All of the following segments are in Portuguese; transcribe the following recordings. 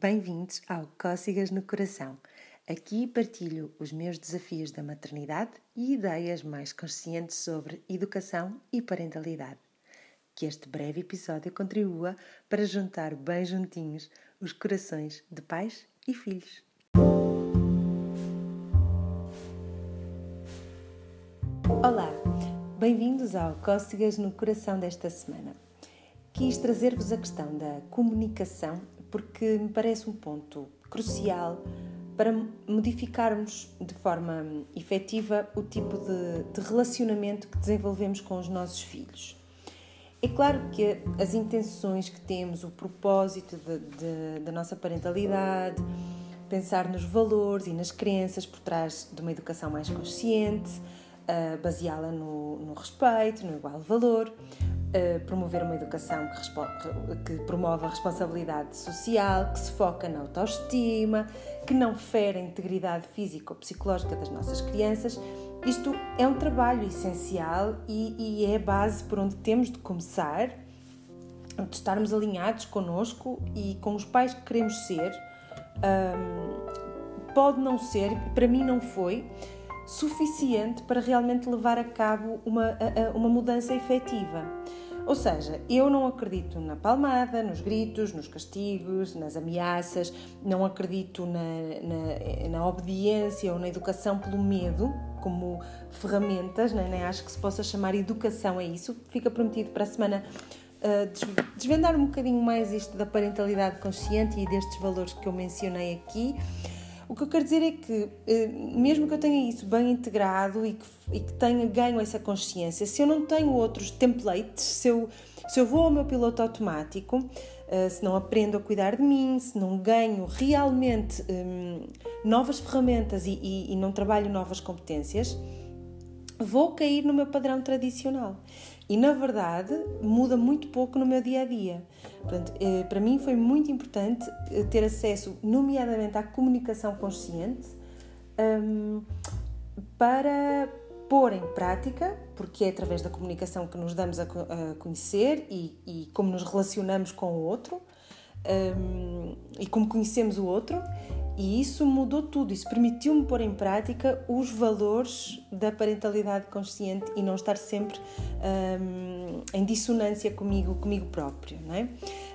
Bem-vindos ao Cócegas no Coração. Aqui partilho os meus desafios da maternidade e ideias mais conscientes sobre educação e parentalidade. Que este breve episódio contribua para juntar bem juntinhos os corações de pais e filhos. Olá, bem-vindos ao Cócegas no Coração desta semana. Quis trazer-vos a questão da comunicação porque me parece um ponto crucial para modificarmos de forma efetiva o tipo de, de relacionamento que desenvolvemos com os nossos filhos. É claro que as intenções que temos, o propósito da nossa parentalidade, pensar nos valores e nas crenças por trás de uma educação mais consciente, uh, baseá-la no, no, respeito, no igual valor, uh, promover uma educação que, que, promove a responsabilidade social, que se foca na autoestima, que não fere a integridade física ou psicológica das nossas crianças. Isto é um trabalho essencial e, e é a base por onde temos de começar, de estarmos alinhados connosco e com os pais que queremos ser. Um, pode não ser, para mim não foi, suficiente para realmente levar a cabo uma, uma mudança efetiva. Ou seja, eu não acredito na palmada, nos gritos, nos castigos, nas ameaças, não acredito na, na, na obediência ou na educação pelo medo como ferramentas, nem, nem acho que se possa chamar educação a isso. Fica prometido para a semana uh, desvendar um bocadinho mais isto da parentalidade consciente e destes valores que eu mencionei aqui. O que eu quero dizer é que, eh, mesmo que eu tenha isso bem integrado e que, e que tenha ganho essa consciência, se eu não tenho outros templates, se eu, se eu vou ao meu piloto automático, eh, se não aprendo a cuidar de mim, se não ganho realmente um, novas ferramentas e, e, e não trabalho novas competências, vou cair no meu padrão tradicional. E na verdade muda muito pouco no meu dia a dia. Portanto, eh, para mim foi muito importante eh, ter acesso, nomeadamente à comunicação consciente, um, para pôr em prática, porque é através da comunicação que nos damos a, conhecer e, e como nos relacionamos com o outro um, e como conhecemos o outro, e isso mudou tudo, isso permitiu-me pôr em prática os valores da parentalidade consciente e não estar sempre um, em dissonância comigo, comigo próprio, não é?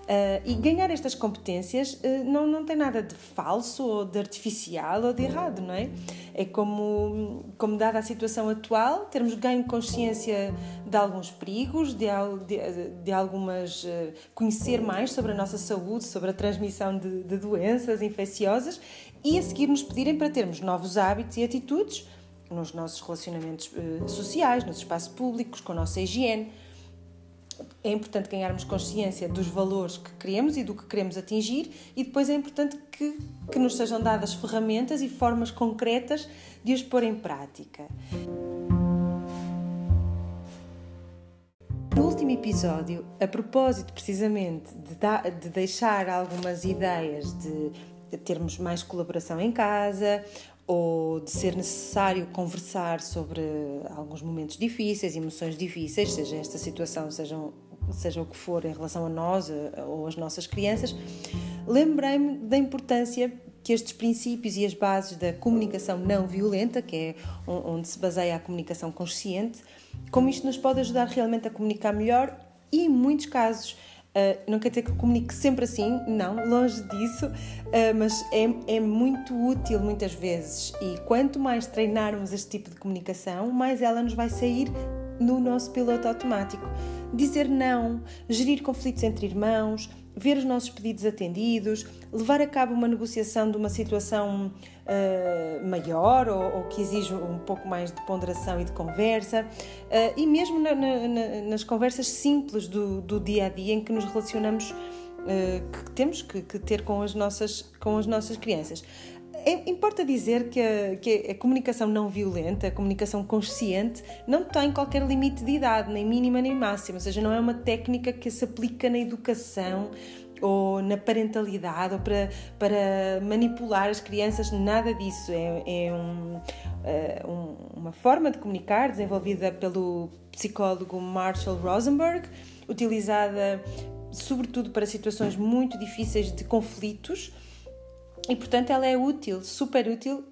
Uh, e ganhar estas competências uh, não, não tem nada de falso ou de artificial ou de errado, não é? É como, como dada a situação atual, termos ganho consciência de alguns perigos, de, de, de algumas. Uh, conhecer mais sobre a nossa saúde, sobre a transmissão de, de doenças infecciosas e a seguir nos pedirem para termos novos hábitos e atitudes nos nossos relacionamentos sociais, nos espaços públicos, com a nossa higiene é importante ganharmos consciência dos valores que queremos e do que queremos atingir, e depois é importante que, que nos sejam dadas ferramentas e formas concretas de os pôr em prática. No último episódio, a propósito precisamente de, da, de deixar algumas ideias de, de termos mais colaboração em casa ou de ser necessário conversar sobre alguns momentos difíceis, emoções difíceis, seja esta situação, sejam, seja o que for em relação a nós ou as nossas crianças, lembrei-me da importância que estes princípios e as bases da comunicação não violenta, que é onde se baseia a comunicação consciente, como isto nos pode ajudar realmente a comunicar melhor e, em muitos casos, Uh, não quer dizer que comunique sempre assim, não, longe disso, uh, mas é, é muito útil muitas vezes. E quanto mais treinarmos este tipo de comunicação, mais ela nos vai sair no nosso piloto automático. Dizer não, gerir conflitos entre irmãos, ver os nossos pedidos atendidos, levar a cabo uma negociação de uma situação uh, maior ou, ou, que exige um pouco mais de ponderação e de conversa, uh, e mesmo na, na, nas conversas simples do, do, dia a dia em que nos relacionamos, uh, que temos que, que, ter com as nossas, com as nossas crianças. É, importa dizer que a, que a, comunicação não violenta, a comunicação consciente, não tem qualquer limite de idade, nem mínima nem máxima, ou seja, não é uma técnica que se aplica na educação ou na parentalidade ou para, para manipular as crianças, nada disso. É, é um, uh, um, uma forma de comunicar desenvolvida pelo psicólogo Marshall Rosenberg, utilizada sobretudo para situações muito difíceis de conflitos e portanto ela é útil, super útil,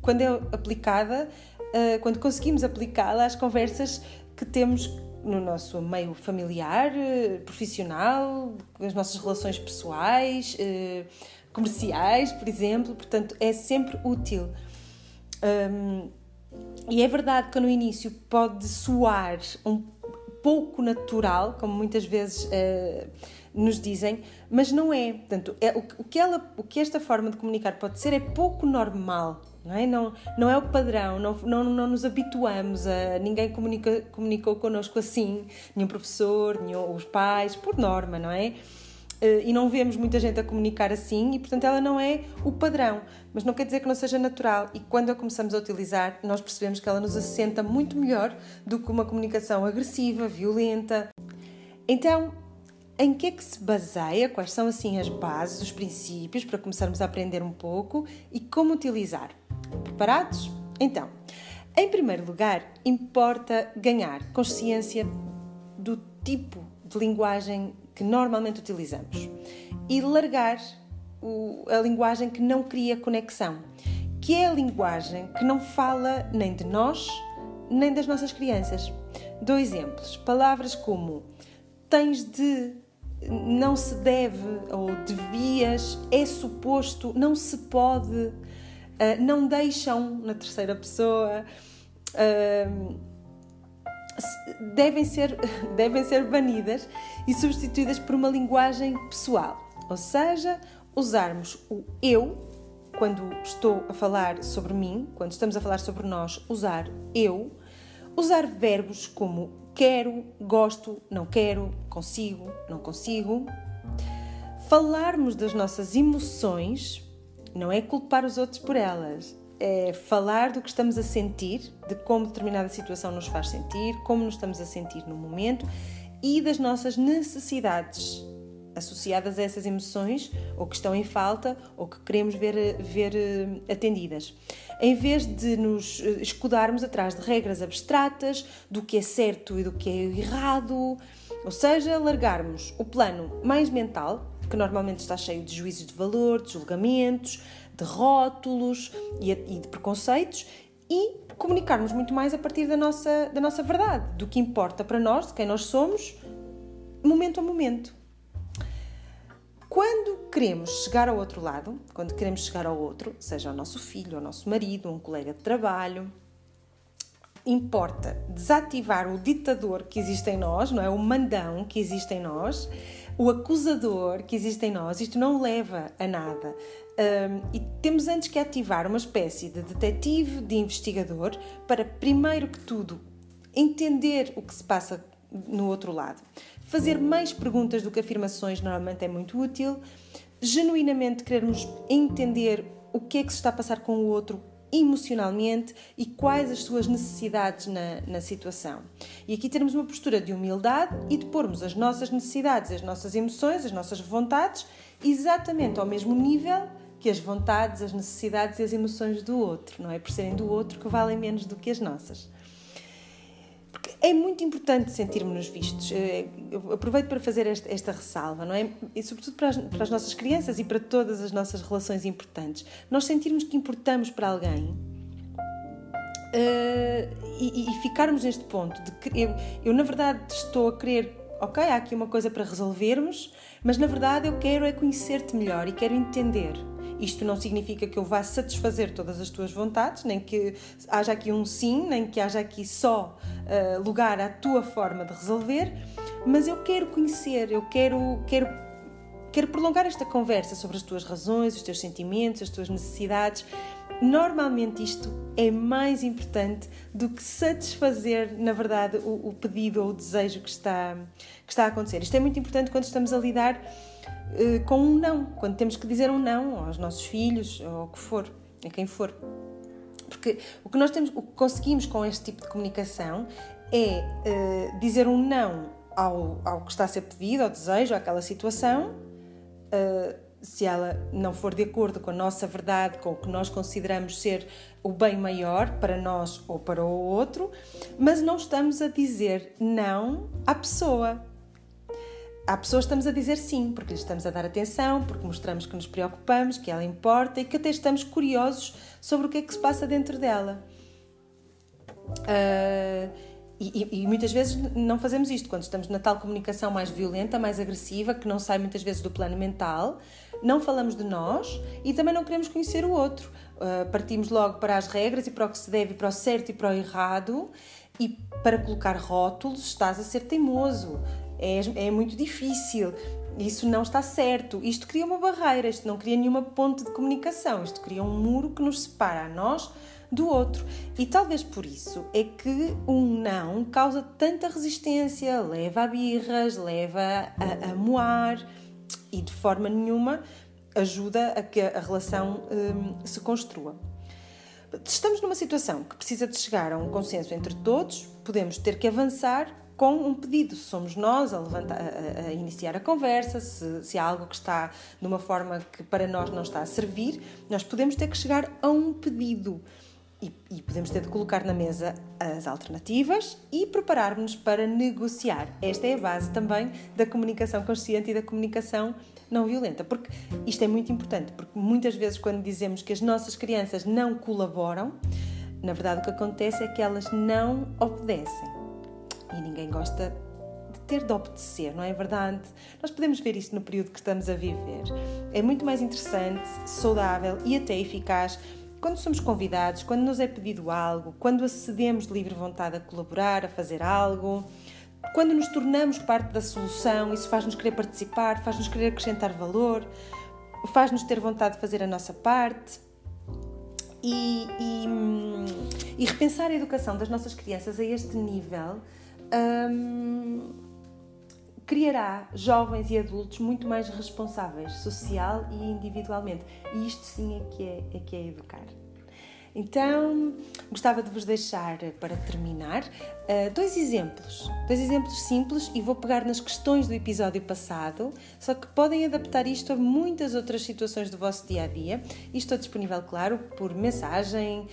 quando é aplicada, uh, quando conseguimos aplicá-la às conversas que temos no nosso meio familiar, uh, profissional, as nossas relações pessoais, uh, comerciais, por exemplo. Portanto, é sempre útil. E é verdade que no início pode soar um pouco natural, como muitas vezes nos dizem, mas não é. Portanto, é, o, o, que ela, o que esta forma de comunicar pode ser é pouco normal. Não é? Não, não é o padrão, não, não, não nos habituamos a. Ninguém comunica, comunicou connosco assim, nenhum professor, nenhum, os pais, por norma, não é? Eh, e não vemos muita gente a comunicar assim e, portanto, ela não é o padrão. Mas não quer dizer que não seja natural e quando a começamos a utilizar, nós percebemos que ela nos assenta muito melhor do que uma comunicação agressiva, violenta. Então, em que é que se baseia? Quais são assim as bases, os princípios para começarmos a aprender um pouco e como utilizar? Preparados? Então, em primeiro lugar, importa ganhar consciência do tipo de linguagem que normalmente utilizamos e largar o, a linguagem que não cria conexão, que é a linguagem que não fala nem de nós nem das nossas crianças. Dou exemplos: palavras como tens de, não se deve ou devias, é suposto, não se pode, uh, não deixam na terceira pessoa. Uh, devem ser, devem ser banidas e substituídas por uma linguagem pessoal, ou seja, usarmos o eu quando estou a falar sobre mim, quando estamos a falar sobre nós, usar eu, usar verbos como quero, gosto, não quero, consigo, não consigo, falarmos das nossas emoções, não é culpar os outros por elas, é falar do que estamos a sentir, de como determinada situação nos faz sentir, como nos estamos a sentir no momento e das nossas necessidades associadas a essas emoções ou que estão em falta ou que queremos ver, ver eh, atendidas. Em vez de nos eh, escudarmos atrás de regras abstratas do que é certo e do que é errado, ou seja, largarmos o plano mais mental, que normalmente está cheio de juízos de valor, de julgamentos, de rótulos e de preconceitos e comunicarmos muito mais a partir da nossa, da nossa verdade, do que importa para nós, de quem nós somos, momento a momento. Quando queremos chegar ao outro lado, quando queremos chegar ao outro, seja ao nosso filho, ao nosso marido, um colega de trabalho, importa desativar o ditador que existe em nós, não é? O mandão que existe em nós, o acusador que existe em nós. Isto não leva a nada. Um, e temos antes que ativar uma espécie de detetive, de investigador, para primeiro que tudo entender o que se passa no outro lado. Fazer mais perguntas do que afirmações normalmente é muito útil. Genuinamente querermos entender o que é que se está a passar com o outro emocionalmente e quais as suas necessidades na, na situação. E aqui termos uma postura de humildade e de pormos as nossas necessidades, as nossas emoções, as nossas vontades exatamente ao mesmo nível que as vontades, as necessidades e as emoções do outro, não é? Por serem do outro que valem menos do que as nossas. É muito importante sentirmos-nos vistos. Eh, eu aproveito para fazer esta, esta, ressalva, não é? E sobretudo para as, para as nossas crianças e para todas as nossas relações importantes. Nós sentirmos que importamos para alguém Uh, e, e, ficarmos neste ponto de que eu, eu, na verdade estou a querer, ok, há aqui uma coisa para resolvermos, mas na verdade eu quero é conhecer-te melhor e quero entender. Isto não significa que eu vá satisfazer todas as tuas vontades, nem que haja aqui um sim, nem que haja aqui só uh, lugar à tua forma de resolver, mas eu quero conhecer, eu quero, quero, quero prolongar esta conversa sobre as tuas razões, os teus sentimentos, as tuas necessidades. Normalmente isto é mais importante do que satisfazer, na verdade, o, o pedido ou o desejo que está, que está a acontecer. Isto é muito importante quando estamos a lidar com um não, quando temos que dizer um não aos nossos filhos ou ao que for, a quem for. Porque o que nós temos, o que conseguimos com este tipo de comunicação é uh, dizer um não ao, ao que está a ser pedido, ao desejo, àquela situação, uh, se ela não for de acordo com a nossa verdade, com o que nós consideramos ser o bem maior para nós ou para o outro, mas não estamos a dizer não à pessoa. Há pessoas que estamos a dizer sim, porque lhes estamos a dar atenção, porque mostramos que nos preocupamos, que ela importa e que até estamos curiosos sobre o que é que se passa dentro dela. Uh, e, e, muitas vezes não fazemos isto quando estamos na tal comunicação mais violenta, mais agressiva, que não sai muitas vezes do plano mental, não falamos de nós e também não queremos conhecer o outro. Uh, partimos logo para as regras e para o que se deve, para o certo e para o errado, e para colocar rótulos estás a ser teimoso, é, é muito difícil, isso não está certo. Isto cria uma barreira, isto não cria nenhuma ponte de comunicação, isto cria um muro que nos separa a nós do outro. E talvez por isso é que um não causa tanta resistência, leva a birras, leva a, a moar e de forma nenhuma ajuda a que a relação hum, se construa. Estamos numa situação que precisa de chegar a um consenso entre todos, podemos ter que avançar com um pedido. Se somos nós a, levantar, a, a iniciar a conversa, se, se há algo que está de uma forma que para nós não está a servir, nós podemos ter que chegar a um pedido. E, e podemos ter de colocar na mesa as alternativas e preparar-nos para negociar. Esta é a base também da comunicação consciente e da comunicação não violenta, porque isto é muito importante, porque muitas vezes quando dizemos que as nossas crianças não colaboram, na verdade o que acontece é que elas não obedecem. E ninguém gosta de ter de obedecer, não é verdade? Nós podemos ver isso no período que estamos a viver. É muito mais interessante, saudável e até eficaz quando somos convidados, quando nos é pedido algo, quando acedemos de livre vontade a colaborar, a fazer algo, quando nos tornamos parte da solução, isso faz-nos querer participar, faz-nos querer acrescentar valor, faz-nos ter vontade de fazer a nossa parte. E, e, e repensar a educação das nossas crianças a este nível criará jovens e adultos muito mais responsáveis, social e individualmente. E isto sim é que é, é, que é educar. Então, gostava de vos deixar para terminar eh, dois exemplos, dois exemplos simples e vou pegar nas questões do episódio passado, só que podem adaptar isto a muitas outras situações do vosso dia a dia. E estou disponível, claro, por mensagem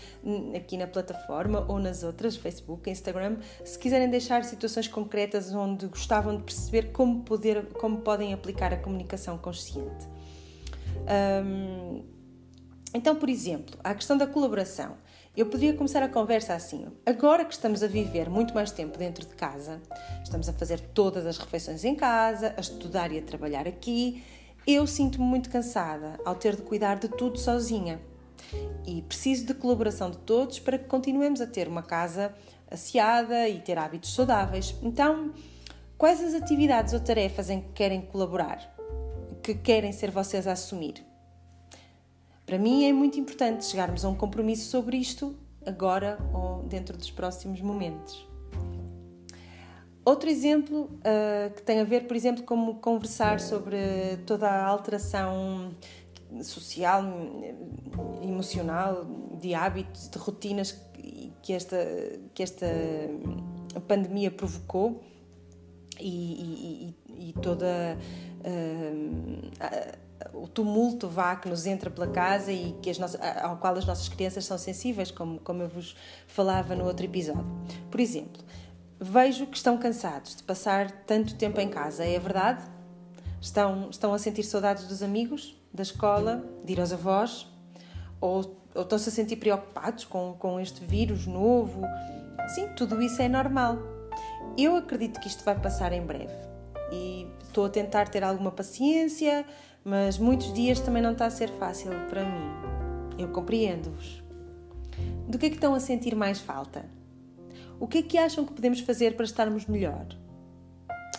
aqui na plataforma ou nas outras, Facebook, Instagram, se quiserem deixar situações concretas onde gostavam de perceber como, poder, como podem aplicar a comunicação consciente. Um, então, por exemplo, a questão da colaboração. Eu poderia começar a conversa assim: agora que estamos a viver muito mais tempo dentro de casa, estamos a fazer todas as refeições em casa, a estudar e a trabalhar aqui, eu sinto-me muito cansada ao ter de cuidar de tudo sozinha. E preciso de colaboração de todos para que continuemos a ter uma casa asseada e ter hábitos saudáveis. Então, quais as atividades ou tarefas em que querem colaborar? Que querem ser vocês a assumir? Para mim é muito importante chegarmos a um compromisso sobre isto agora ou dentro dos próximos momentos. Outro exemplo uh, que tem a ver, por exemplo, como conversar sobre toda a alteração social, emocional, de hábitos, de rotinas que esta, que esta pandemia provocou e, e, e toda uh, o tumulto vá que nos entra pela casa e que as nossas, ao qual as nossas crianças são sensíveis, como, como eu vos falava no outro episódio. Por exemplo, vejo que estão cansados de passar tanto tempo em casa, é verdade? Estão, estão a sentir saudades dos amigos, da escola, de ir aos avós? Ou, ou estão-se a sentir preocupados com, com este vírus novo? Sim, tudo isso é normal. Eu acredito que isto vai passar em breve e estou a tentar ter alguma paciência, mas muitos dias também não está a ser fácil para mim. Eu compreendo-vos. Do que é que estão a sentir mais falta? O que é que acham que podemos fazer para estarmos melhor?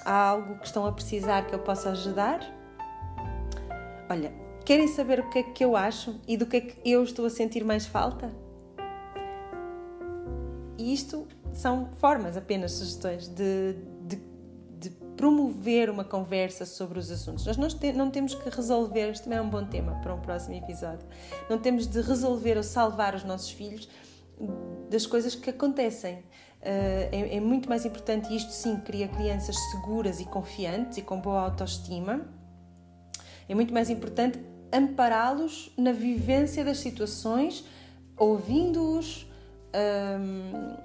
Há algo que estão a precisar que eu possa ajudar? Olha, querem saber o que é que eu acho e do que é que eu estou a sentir mais falta? E isto são formas, apenas sugestões de, promover uma conversa sobre os assuntos. Nós não, temos que resolver, isto também é um bom tema para um próximo episódio, não temos de resolver ou salvar os nossos filhos das coisas que acontecem. Uh, é, é, muito mais importante, e isto sim cria crianças seguras e confiantes e com boa autoestima. É muito mais importante ampará-los na vivência das situações, ouvindo-os um,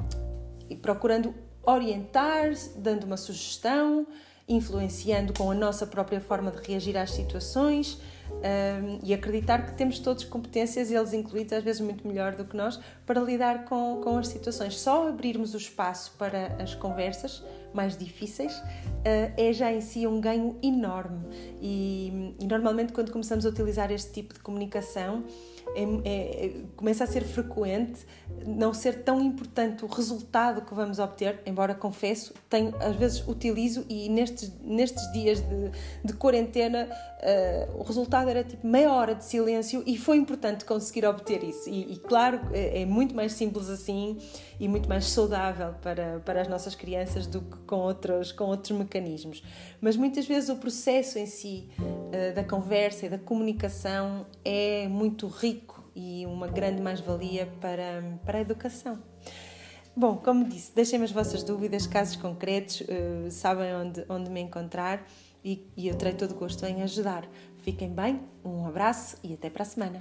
e procurando orientar, dando uma sugestão influenciando com a nossa própria forma de reagir às situações um, e acreditar que temos todos competências, eles incluídos, às vezes muito melhor do que nós, para lidar com, com as situações. Só abrirmos o espaço para as conversas mais difíceis uh, é já em si um ganho enorme. E, e normalmente, quando começamos a utilizar este tipo de comunicação, é, é, começa a ser frequente não ser tão importante o resultado que vamos obter, embora confesso, tenho, às vezes utilizo e nestes, nestes dias de, de quarentena uh, o resultado era tipo meia hora de silêncio e foi importante conseguir obter isso. E, e claro, é, é, muito mais simples assim e muito mais saudável para, para as nossas crianças do que com outros, com outros mecanismos. Mas muitas vezes o processo em si da conversa e da comunicação é muito rico e uma grande mais-valia para, para a educação. Bom, como disse, deixem-me as vossas dúvidas, casos concretos, uh, sabem onde, onde me encontrar e, e eu terei todo o gosto em ajudar. Fiquem bem, um abraço e até para a semana.